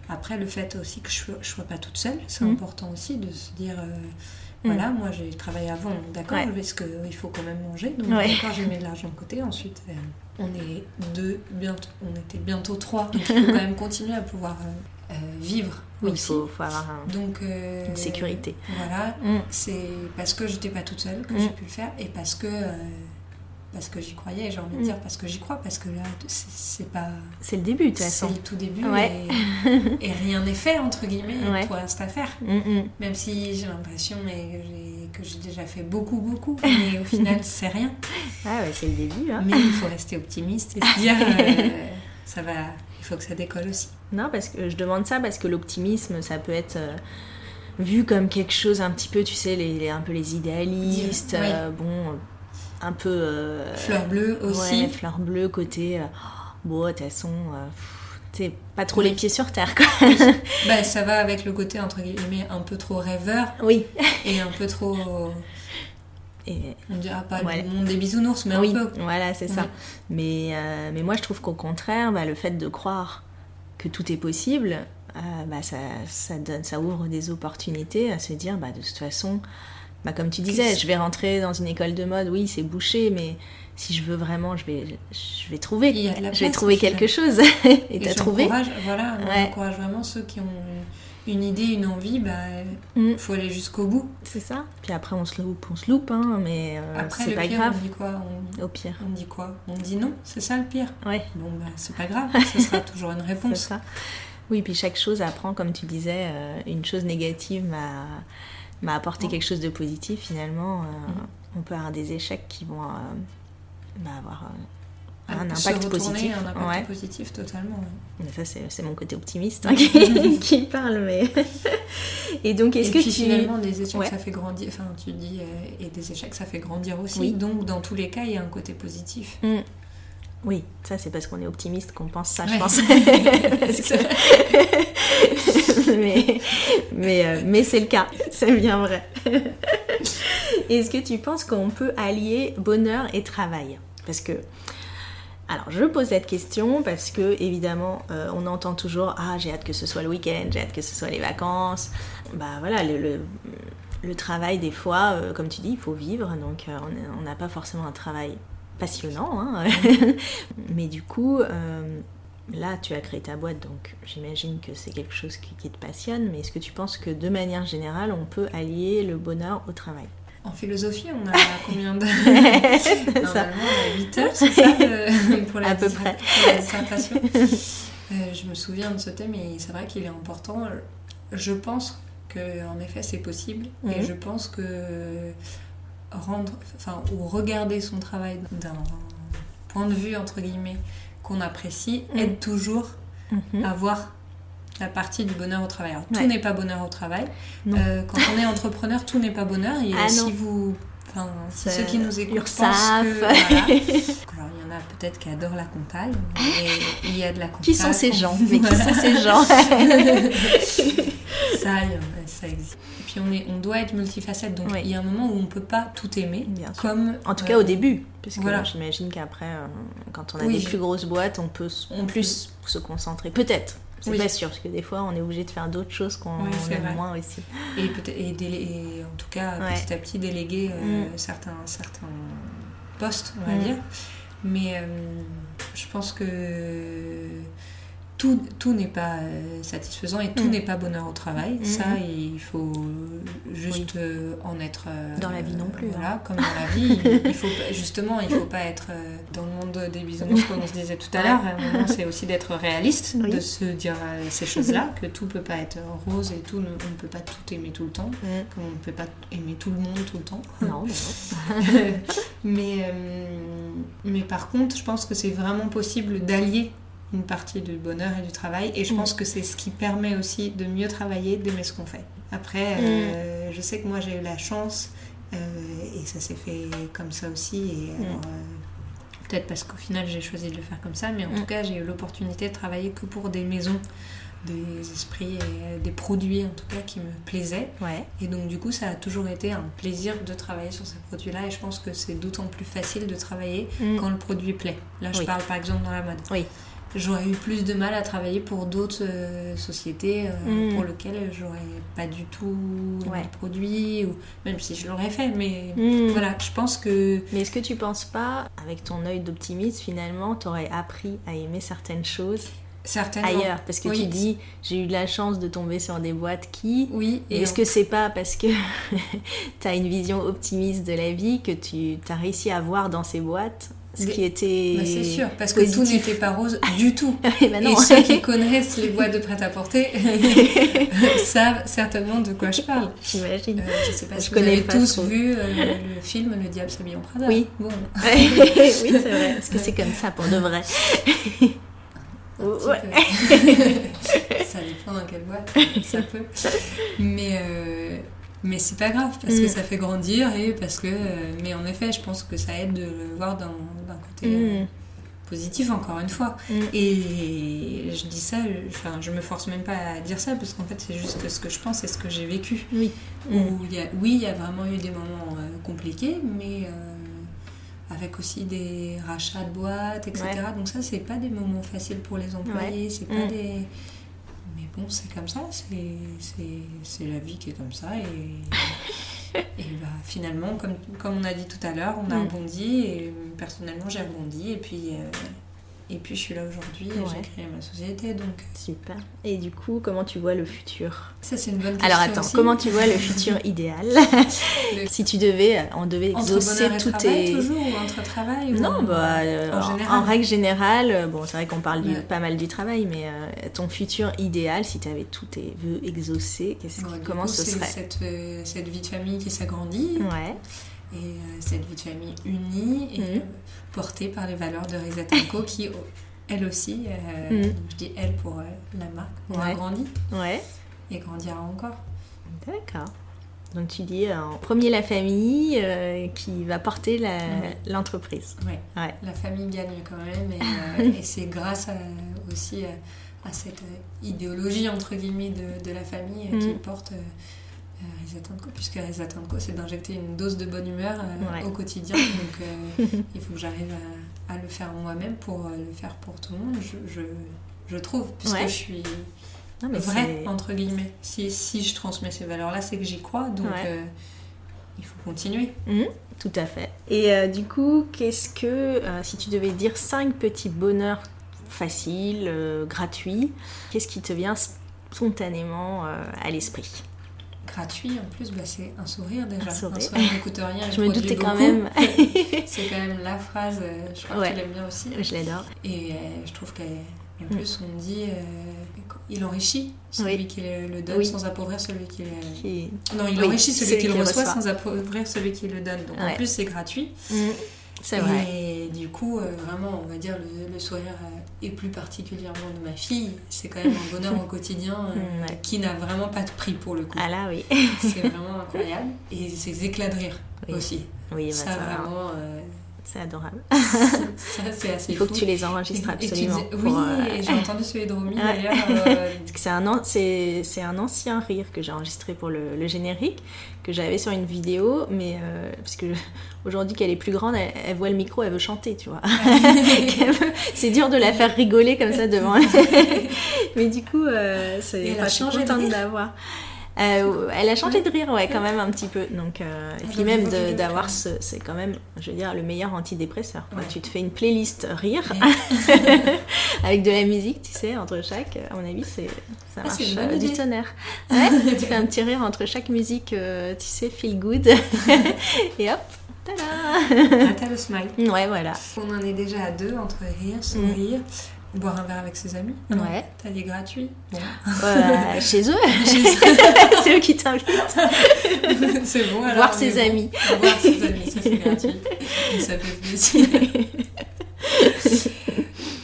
après le fait aussi que je ne sois pas toute seule, c'est mm. important aussi de se dire euh, mm. voilà, moi j'ai travaillé avant, d'accord, parce qu'il faut quand même manger, donc d'accord, j'ai mis de l'argent de côté. Ensuite, euh, on est deux, bientôt, on était bientôt trois, donc il faut quand même continuer à pouvoir euh, vivre. Oui, il faut, avoir Donc, euh, une sécurité. Voilà, mm. c'est parce que j'étais pas toute seule que j'ai mm. pu le faire et parce que euh, parce que j'y croyais, j'ai envie de mm. dire parce que j'y crois, parce que là, c'est pas. C'est le début, de toute façon. C'est le tout début et, rien n'est fait, entre guillemets, ouais. pour reste à faire. Même si j'ai l'impression que j'ai déjà fait beaucoup, beaucoup, mais au final, *laughs* c'est rien. Ah ouais, c'est le début. Hein. Mais il faut rester optimiste et se dire, *laughs* ça va, il faut que ça décolle aussi. Non, parce que je demande ça parce que l'optimisme, ça peut être euh, vu comme quelque chose un petit peu, tu sais, les, un peu les idéalistes, euh, bon, un peu. Euh, fleur bleue aussi. Ouais, fleur bleue, côté. bon, de toute façon. sais pas trop les pieds sur terre quoi. *laughs* bah, ça va avec le côté entre guillemets un peu trop rêveur. Oui. Et un peu trop et... On dira pas le monde des bisounours, mais oui, un peu. Voilà, c'est ça. Mais, mais moi, je trouve qu'au contraire, bah, le fait de croire que tout est possible, euh, bah, ça, ça, donne, ça ouvre des opportunités à se dire, bah, de toute façon, bah, comme tu disais, je vais rentrer dans une école de mode, oui, c'est bouché, mais si je veux vraiment, je vais, je vais trouver, je vais trouver quelque chose. et *laughs* tu as trouvé Voilà, on encourage vraiment ceux qui ont une idée, une envie, bah, il mm. faut aller jusqu'au bout. C'est ça. Puis après, on se loupe, on se loupe, hein, mais euh, c'est pas grave. On dit quoi Au pire. On dit quoi On dit non, c'est ça le pire. Ouais. Bon, bah, c'est pas grave, *laughs* ce sera toujours une réponse. C'est ça. Oui, puis chaque chose apprend, comme tu disais, euh, une chose négative m'a apporté quelque chose de positif. Finalement, euh, mm. on peut avoir des échecs qui vont bah, avoir un impact positif. Un impact positif totalement. ça, c'est mon côté optimiste hein, *laughs* qui, parle. Mais... *laughs* et donc, est-ce que puis, finalement, des échecs, ça fait grandir. Enfin, tu dis, euh, et des échecs, ça fait grandir aussi. Donc, dans tous les cas, il y a un côté positif. Mm. Oui, ça, c'est parce qu'on est optimiste qu'on pense ça, je pense. *laughs* *laughs* mais mais, euh, mais c'est le cas, c'est bien vrai. *laughs* Est-ce que tu penses qu'on peut allier bonheur et travail? Parce que Alors, je pose cette question parce que, évidemment, euh, on entend toujours Ah, j'ai hâte que ce soit le week-end, j'ai hâte que ce soit les vacances. Bah voilà, le, le, travail, des fois, euh, comme tu dis, il faut vivre. Donc, euh, on n'a pas forcément un travail passionnant. Hein. *laughs* Mais du coup, là, tu as créé ta boîte, donc j'imagine que c'est quelque chose qui, qui te passionne. Mais est-ce que tu penses que, de manière générale, on peut allier le bonheur au travail? En philosophie, on a *laughs* combien de... *laughs* Normalement, on a 8 heures, c'est ça, pour la, à peu près. dissertation. Euh, je me souviens de ce thème et c'est vrai qu'il est important. Je pense que en effet c'est possible et mhm. je pense que rendre, enfin, ou regarder son travail d'un point de vue entre guillemets qu'on apprécie mhm. aide toujours mhm. à voir la partie du bonheur au travail. tout n'est pas bonheur au travail. Euh, quand on est entrepreneur, tout n'est pas bonheur. Et ah si vous Enfin, ceux qui nous écoutent pensent que... Voilà. *laughs* En a peut-être qui adorent la comptable, *laughs* mais il y a de la comptable. Qui sont ces gens Mais qui sont ces gens *laughs* *laughs* Ça, ça existe. Et puis, on, est, on doit être multifacette. Donc, il y a un moment où on ne peut pas tout aimer. comme, en tout cas, au euh, début. Parce que voilà. j'imagine qu'après, euh, quand on a des plus grosses boîtes, on peut on plus se concentrer. Peut-être. C'est pas sûr, parce que des fois, on est obligé de faire d'autres choses qu'on aime moins aussi. Et, et, et, en tout cas, petit à petit, déléguer euh, mm. certains, certains postes, on va mm. dire. Mais euh, je pense que tout, n'est pas euh, satisfaisant et tout mm. n'est pas bonheur au travail. Mm-hmm. Ça, il faut juste euh, en être. Euh, dans la vie non plus. Voilà, hein. comme dans la vie. il, faut, justement, il ne faut pas être dans le monde des bisounours, comme on se disait tout à l'heure. c'est aussi d'être réaliste, de se dire ces choses-là, que tout ne peut pas être rose et tout, on ne peut pas tout aimer tout le temps, mm. comme on ne peut pas aimer tout le monde tout le temps. Non, *laughs* mais, mais par contre, je pense que c'est vraiment possible d'allier une partie du bonheur et du travail. Et je mm. pense que c'est ce qui permet aussi de mieux travailler, d'aimer ce qu'on fait. Après, mm. euh, je sais que moi j'ai eu la chance, euh, et ça s'est fait comme ça aussi. Et mm. alors, euh, peut-être parce qu'au final j'ai choisi de le faire comme ça, mais en tout cas j'ai eu l'opportunité de travailler que pour des maisons des esprits et des produits en tout cas qui me plaisaient. Ouais. Et donc du coup ça a toujours été un plaisir de travailler sur ces produits-là et je pense que c'est d'autant plus facile de travailler quand le produit plaît. Là je parle par exemple dans la mode. Oui j'aurais eu plus de mal à travailler pour d'autres euh, sociétés euh, mm. pour lesquelles j'aurais pas du tout ouais. produit ou même si je l'aurais fait mais mm. voilà je pense que mais est-ce que tu penses pas avec ton œil d'optimiste finalement tu aurais appris à aimer certaines choses ailleurs? Parce que tu dis j'ai eu de la chance de tomber sur des boîtes qui oui est-ce que c'est pas parce que *laughs* tu as une vision optimiste de la vie que tu as réussi à voir dans ces boîtes ce qui était. Bah, c'est sûr, parce que tout n'était pas rose du tout. *laughs* et, bah et ceux qui *laughs* connaissent les boîtes de prêt-à-porter *laughs* savent certainement de quoi je parle. J'imagine. Euh, je sais pas si vous avez tous vu euh, le, film Le Diable s'habille en Prada. Oui. Bon. oui, c'est vrai. Parce que c'est comme ça pour de vrai. Ouais. ça dépend dans quelle boîte, ça peut. Mais. Euh, mais c'est pas grave parce que mm. ça fait grandir et parce que. Euh, mais en effet, je pense que ça aide de le voir d'un côté euh, mm. positif, encore une fois. Mm. Et je dis ça, enfin, je me force même pas à dire ça parce qu'en fait, c'est juste ce que je pense et ce que j'ai vécu. Oui. Où y a, oui, il y a vraiment eu des moments euh, compliqués, mais. avec aussi des rachats de boîtes, etc. Donc ça, c'est pas des moments faciles pour les employés, c'est pas des bon, c'est comme ça, c'est la vie qui est comme ça. Et, *laughs* et bah, finalement, comme, comme on a dit tout à l'heure, on a mm. rebondi, et personnellement, j'ai rebondi, et puis euh, et puis je suis là aujourd'hui et j'ai créé ma société. Donc... Super. Et du coup, comment tu vois le futur? Ça, c'est une bonne question. Alors attends, comment tu vois le *laughs* futur idéal? Si tu devais, on devait exaucer tout tes. toujours ou entre travail Non, bah, euh, en, règle générale, euh, bon, c'est vrai qu'on parle pas mal du travail, mais euh, ton futur idéal, si tu avais tous tes vœux exaucés, comment ce serait? cette, cette vie de famille qui s'agrandit. Ouais et euh, cette vie de famille unie et mhm. euh, portée par les valeurs de Risette Co qui elle aussi, euh, mhm. je dis elle pour la marque, on a grandi ouais. et grandira encore. D'accord. Donc tu dis en premier la famille qui va porter l'entreprise. Oui. Ouais. La famille gagne quand même et, *laughs* c'est grâce aussi à, cette idéologie entre guillemets de, de la famille qui mhm. porte Co, puisque Co, c'est d'injecter une dose de bonne humeur euh, au quotidien. *laughs* Donc, euh, il faut que j'arrive à le faire moi-même pour le faire pour tout le monde, je, je, je trouve, puisque je suis vrai, entre guillemets. Si, si je transmets ces valeurs-là, c'est que j'y crois, donc il faut continuer. Mhm, tout à fait. Et du coup, qu'est-ce que, si tu devais dire cinq petits bonheurs faciles, gratuits, qu'est-ce qui te vient spontanément à l'esprit? Gratuit en plus, bah, c'est un sourire déjà. Un sourire, un coûte rien. *laughs* je me doutais quand même. *laughs* c'est quand même la phrase, euh, je crois que tu l'aimes bien aussi. Je l'adore. Et euh, je trouve qu'en mm. plus, on dit euh, il enrichit celui qui le donne sans appauvrir celui qui, Non, il enrichit celui, qui le reçoit, sans appauvrir celui qui le donne. Donc en plus, c'est gratuit. Mm. C'est vrai. Et du coup, euh, vraiment, on va dire, le, sourire, euh, et plus particulièrement de ma fille, c'est quand même un bonheur au quotidien euh, *laughs* qui n'a vraiment pas de prix pour le coup. Ah là, oui. c'est vraiment *laughs* incroyable. Et ces éclats de rire aussi. Oui, bah ça, vraiment. C'est adorable. *laughs* ça, c'est assez Il faut que tu les enregistres absolument. Oui, j'ai entendu celui de Romy *laughs* d'ailleurs. *laughs* c'est un, c'est, un ancien rire que j'ai enregistré pour le, le générique, que j'avais sur une vidéo, mais parce que Aujourd'hui, qu'elle est plus grande, elle, voit le micro, elle veut chanter, tu vois. c'est dur de la faire rigoler comme ça devant elle. Mais du coup, euh, c'est, enfin, je suis contente de l'avoir. Euh, elle a changé de rire, ouais, quand même un petit peu. Donc, euh, et puis même d'avoir ce, c'est quand même, je veux dire, le meilleur antidépresseur. Tu te fais une playlist rire *laughs* avec de la musique, tu sais, entre chaque. À mon avis, c'est ça ah, marche du tonnerre. Ouais, tu fais un petit rire entre chaque musique, tu sais, feel good, *laughs* et hop, Tada ah, T'as le smile. Ouais, voilà. On en est déjà à deux entre rire, sourire. Mm. Boire un verre avec ses amis Ouais. T'as des gratuits bon. *laughs* Chez *laughs* eux C'est eux qui t'invitent. *laughs* c'est bon alors. Voir ses amis. Voir ses amis, ça c'est gratuit. Et ça fait plaisir.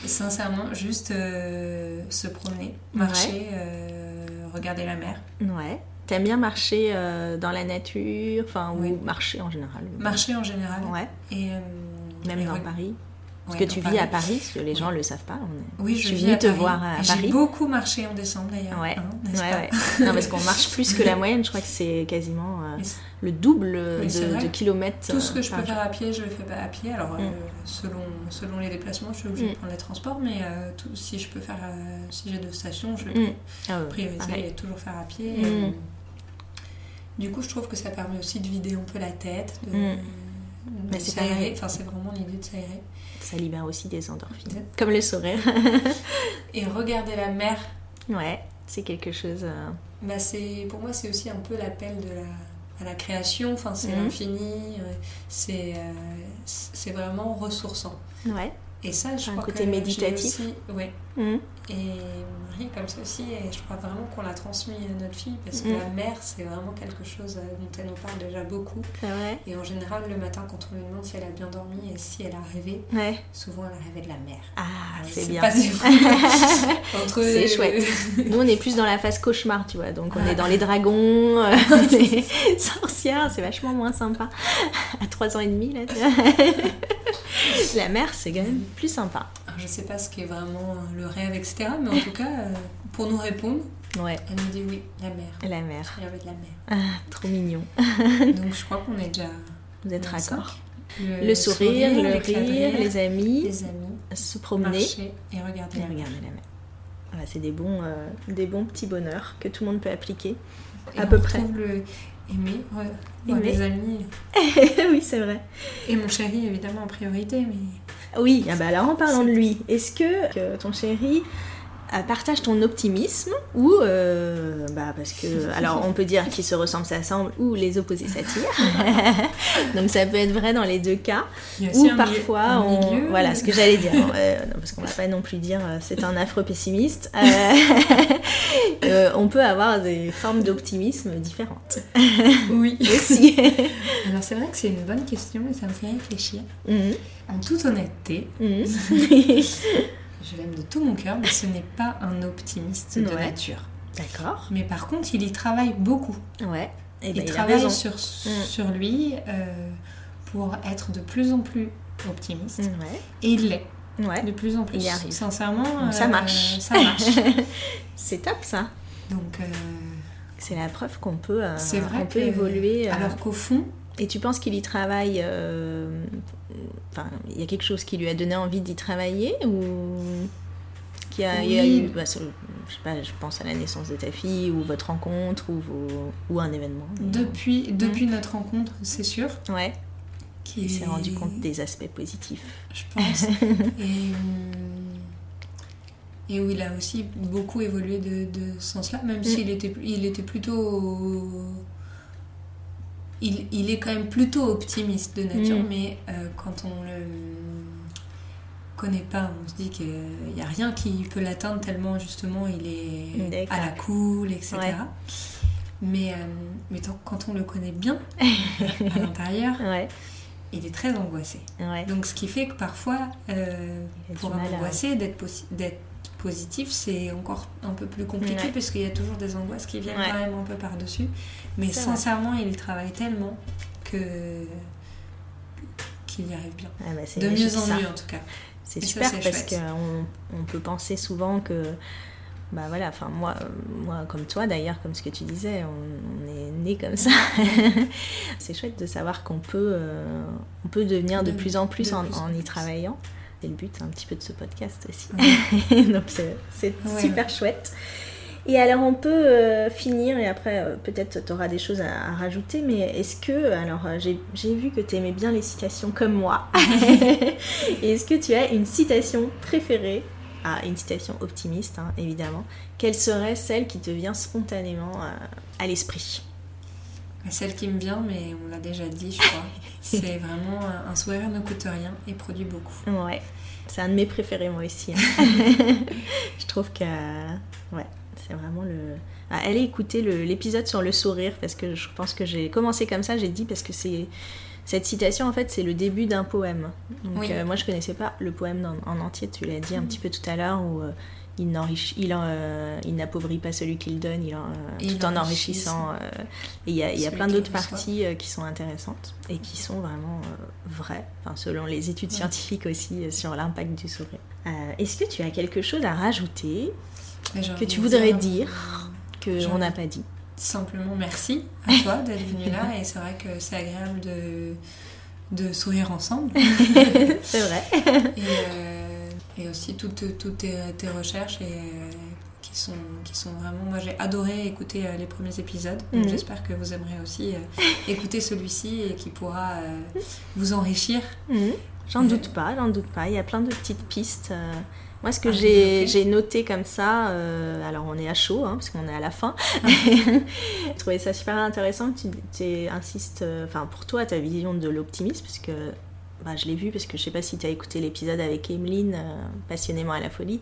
Sincèrement, juste euh, se promener, marcher, euh, regarder la mer. Ouais. T'aimes bien marcher euh, dans la nature, enfin, ou marcher en général? Marcher en général. Ouais. Et, euh, Même dans Paris? Parce que tu vis à Paris, parce que les gens ne le savent pas. Oui, je, suis venue te voir à Paris. J'ai beaucoup marché en décembre d'ailleurs. Ouais, hein, ouais, ouais. *laughs* non, parce qu'on marche plus que la moyenne. Je crois que c'est quasiment euh, le double de, kilomètres. Tout ce que je peux faire à pied, je le fais pas à pied. Alors, mm. selon, selon les déplacements, je suis obligée de mm. prendre les transports. Mais tout, si je peux faire, si j'ai deux stations, je vais mm. ah prioriser et toujours faire à pied. Du coup, je trouve que ça permet aussi de vider un peu la tête, de, mm. s'aérer. Enfin, c'est vraiment l'idée de s'aérer. Ça libère aussi des endorphines, comme le sourire. *laughs* Et regarder la mer. Ouais, c'est quelque chose. Euh, bah, c'est pour moi, c'est aussi un peu l'appel de la à la création. Enfin, c'est mm. l'infini. Euh, c'est euh, c'est vraiment ressourçant. Ouais. Et ça, je un crois côté méditatif. Aussi, ouais. Mm. Et rien comme ça aussi, et je crois vraiment qu'on l'a transmis à notre fille, parce que mm. la mère, c'est vraiment quelque chose euh, dont elle nous parle déjà beaucoup. Et en général, le matin, quand on lui demande si elle a bien dormi et si elle a rêvé, souvent elle a rêvé de la mère. Ah, c'est bien. *laughs* c'est chouette. Nous, on est plus dans la phase cauchemar, tu vois, donc on est dans les dragons, euh, *laughs* les sorcières, c'est vachement moins sympa. À 3 ans et demi, là, *laughs* la mère, c'est quand même plus sympa. Je sais pas ce qui est vraiment le rêve, etc. Mais en tout cas, euh, pour nous répondre, ouais. elle nous dit oui, la mère. La mère. de la mère. Ah, trop mignon. *laughs* Donc je crois qu'on est déjà. Vous êtes d'accord le, sourire, le rire, les amis, les amis, se promener et regarder, la, mer. c'est des bons, euh, des bons petits bonheurs que tout le monde peut appliquer. à peu près. Le aimer, ouais. les amis. *laughs* oui, c'est vrai. Et mon chéri, évidemment, en priorité, mais oui, ah bah alors en parlant de lui, est-ce que, ton chéri partage ton optimisme ou euh, bah parce que *laughs* alors on peut dire qu'ils se ressemblent s'assemblent ou les opposés s'attirent. *laughs* Donc ça peut être vrai dans les deux cas. Ou parfois on voilà ce que j'allais dire euh, parce qu'on va pas non plus dire c'est un affreux pessimiste *laughs* on peut avoir des formes d'optimisme différentes. Oui. Aussi. Alors c'est vrai que c'est une bonne question et ça me fait réfléchir. Mhm. En toute honnêteté, mhm. Je l'aime de tout mon cœur, mais ce n'est pas un optimiste de nature. D'accord. Mais par contre, il y travaille beaucoup. Ouais. Et il, ben, travaille sur, mm. sur lui euh, pour être de plus en plus optimiste. Ouais. Et il l'est. Ouais. De plus en plus. Il arrive. Sincèrement, ça marche. Euh, ça marche. C'est top ça. Donc. Euh, c'est la preuve qu'on peut, vrai on peut évoluer. Alors qu'au fond, Et tu penses qu'il y travaille Enfin, il y a quelque chose qui lui a donné envie d'y travailler ou qu'il y a, il y a eu, bah, je sais pas, je pense à la naissance de ta fille ou votre rencontre ou, ou un événement. Depuis, depuis notre rencontre, c'est sûr. Ouais. Qui s'est rendu compte des aspects positifs. Je pense. *laughs* et, et où il a aussi beaucoup évolué de, de ce sens-là, même mm. s'il était, il était plutôt. Il, il, est quand même plutôt optimiste de nature, mm. mais euh, quand on le connaît pas, on se dit qu'il n'y a rien qui peut l'atteindre tellement justement il est à la cool, etc. Mais, euh, mais quand on le connaît bien *laughs* à l'intérieur, il est très angoissé. Donc ce qui fait que parfois, euh, pour un angoissé, d'être positif, c'est encore un peu plus compliqué parce qu'il y a toujours des angoisses qui viennent quand même un peu par-dessus. Mais sincèrement, il travaille tellement que qu'il y arrive bien. Ah bah, de mieux en mieux en tout cas. C'est super parce qu'on on peut penser souvent que bah voilà, enfin moi, moi comme toi d'ailleurs, comme ce que tu disais, on, est né comme ça. *laughs* c'est chouette de savoir qu'on peut, euh, on peut devenir de, plus en plus, en, y travaillant. C'est le but un petit peu de ce podcast aussi. *laughs* Donc c'est super chouette. Et alors on peut euh, finir, et après euh, peut-être tu auras des choses à, rajouter, mais est-ce que, alors j'ai vu que tu aimais bien les citations comme moi, *laughs* est-ce que tu as une citation préférée? Une citation optimiste, hein, évidemment, quelle serait celle qui te vient spontanément euh, à, l'esprit? Celle qui me vient, mais on l'a déjà dit, je crois. *laughs* c'est vraiment un sourire ne coûte rien et produit beaucoup. Ouais, c'est un de mes préférés moi aussi. Hein. *laughs* je trouve que ouais, c'est vraiment le. Ah, allez écouter l'épisode sur le sourire parce que je pense que j'ai commencé comme ça. J'ai dit parce que c'est cette citation, en fait, c'est le début d'un poème. Donc, euh, moi, je connaissais pas le poème en, entier, tu l'as dit un petit peu tout à l'heure, où euh, il, euh, il n'appauvrit pas celui qu'il donne, il tout en enrichissant. et il y a, y a plein d'autres parties qui sont intéressantes et qui sont vraiment vraies, enfin, selon les études scientifiques aussi, sur l'impact du sourire. Est-ce que tu as quelque chose à rajouter que tu voudrais dire, qu'on n'a pas dit? Simplement merci à toi d'être venu là *laughs* et c'est vrai que c'est agréable de, de sourire ensemble. *laughs* c'est vrai. Et, euh, et, aussi toutes, toutes tes, tes, recherches et, euh, qui, sont, qui sont vraiment... Moi j'ai adoré écouter euh, les premiers épisodes. Mhm. J'espère que vous aimerez aussi *laughs* écouter celui-ci et qui pourra vous enrichir. Mhm. J'en doute pas, j'en doute pas. Il y a plein de peties pistes. Moi, ce que ah, j'ai noté comme ça, euh, alors on est à chaud, hein, parce qu'on est à la fin, *laughs* j'ai trouvé ça super intéressant que tu, insistes, euh, enfin pour toi, ta vision de l'optimisme, parce que bah, je l'ai vu, parce que je sais pas si tu as écouté l'épisode avec Emeline, euh, passionnément à la folie,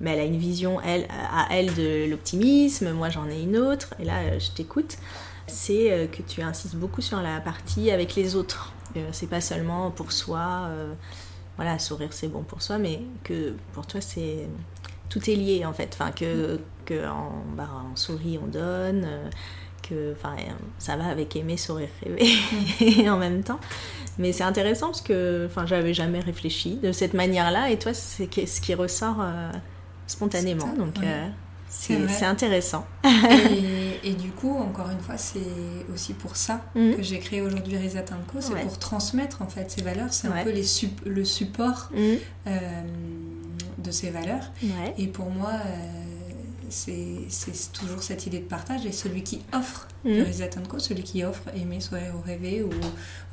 mais elle a une vision, elle, à elle, de l'optimisme, moi j'en ai une autre, et là je t'écoute. C'est que tu insistes beaucoup sur la partie avec les autres. c'est pas seulement pour soi voilà, sourire c'est bon pour soi, mais que pour toi c'est tout est lié en fait. Enfin, que, que en, bah, sourit on donne, euh, que enfin, ça va avec aimer, sourire, rêver *laughs* en même temps. Mais c'est intéressant parce que enfin, j'avais jamais réfléchi de cette manière-là et toi c'est ce qui ressort euh, spontanément? Donc, euh, c'est intéressant. et, du coup, encore une fois, c'est aussi pour ça mm. que j'ai créé aujourd'hui Reset Co. C'est pour transmettre en fait ces valeurs. C'est un peu les le support mm. euh, de ces valeurs. Et pour moi, euh, c'est toujours cette idée de partage. Et celui qui offre mm. le Reset Co, celui qui offre aimer, sourire ou rêver, ou,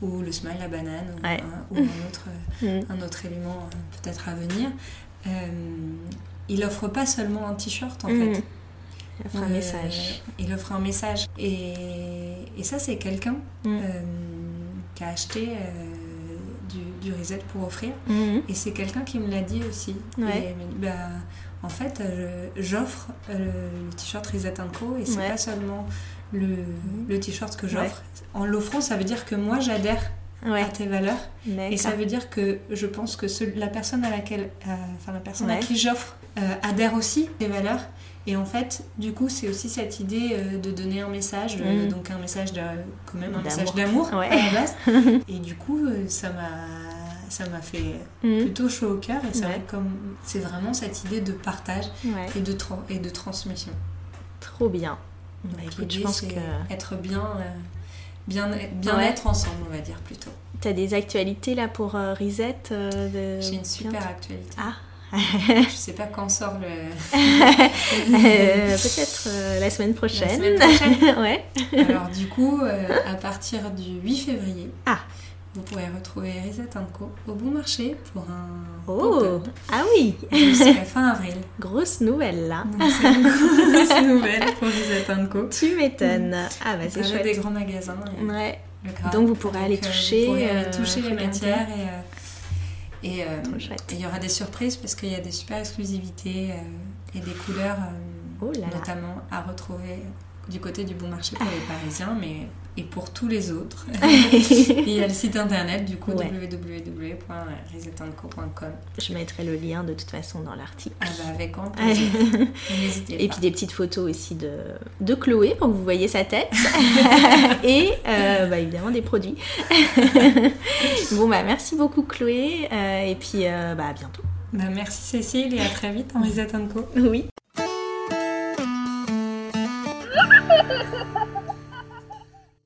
ou le smile, la banane, ou, un, ou un, autre, *laughs* un autre élément euh, peut-être à venir il offre pas seulement un t-shirt en mm. fait. Il offre un message. Il offre un message. Et, et ça, c'est quelqu'un mm. euh, qui a acheté euh, du, du, reset pour offrir. Mm. Et c'est quelqu'un qui me l'a dit aussi. Ouais. bah, en fait, j'offre euh, le t-shirt Reset Co. Et c'est pas seulement le, le t-shirt que j'offre. En l'offrant, ça veut dire que moi, j'adhère à tes valeurs. Et ça veut dire que je pense que la personne à laquelle, enfin la personne à qui j'offre euh, adhère aussi des valeurs. Et en fait, du coup, c'est aussi cette idée euh, de donner un message, mm. donc un message de, quand même un message d'amour à la base. *laughs* et du coup, euh, ça m'a ça m'a fait mm. plutôt chaud au cœur et c'est vrai comme c'est vraiment cette idée de partage et de et de transmission. Trop bien. Bah, écoute, je pense que être bien bien, bien être ensemble, on va dire plutôt. Tu as des actualités là pour Reset J'ai une super actualité. Ah je sais pas quand sort le. *laughs* Peut-être la semaine prochaine. La semaine prochaine. *laughs* ouais. Alors du coup, à partir du 8 février, ah. Vous pourrez retrouver Reset Co au bon marché pour un. Oh Ah oui Jusqu'à fin avril. *laughs* Grosse nouvelle là. C'est une grosse nouvelle pour Reset Co. Tu m'étonnes. Ah bah c'est chouette. des grands magasins. Ouais. Donc vous pourrez aller toucher. Vous pourrez aller toucher les matières et. Et il y aura des surprises parce qu'il y a des super exclusivités et des couleurs, oh notamment à retrouver du côté du bon marché pour les Parisiens, mais et pour tous les autres. *laughs* il y a le site internet du coup ouais. Je mettrai le lien de toute façon dans l'article. Ah bah avec grand *laughs* plaisir. Pas. Et puis des petites photos aussi de, de Chloé pour que vous voyez sa tête. *laughs* et euh, bah, évidemment des produits. bon bah merci beaucoup Chloé euh, et puis euh, bah à bientôt. Bah, merci Cécile et à très vite en Reset Co. Oui.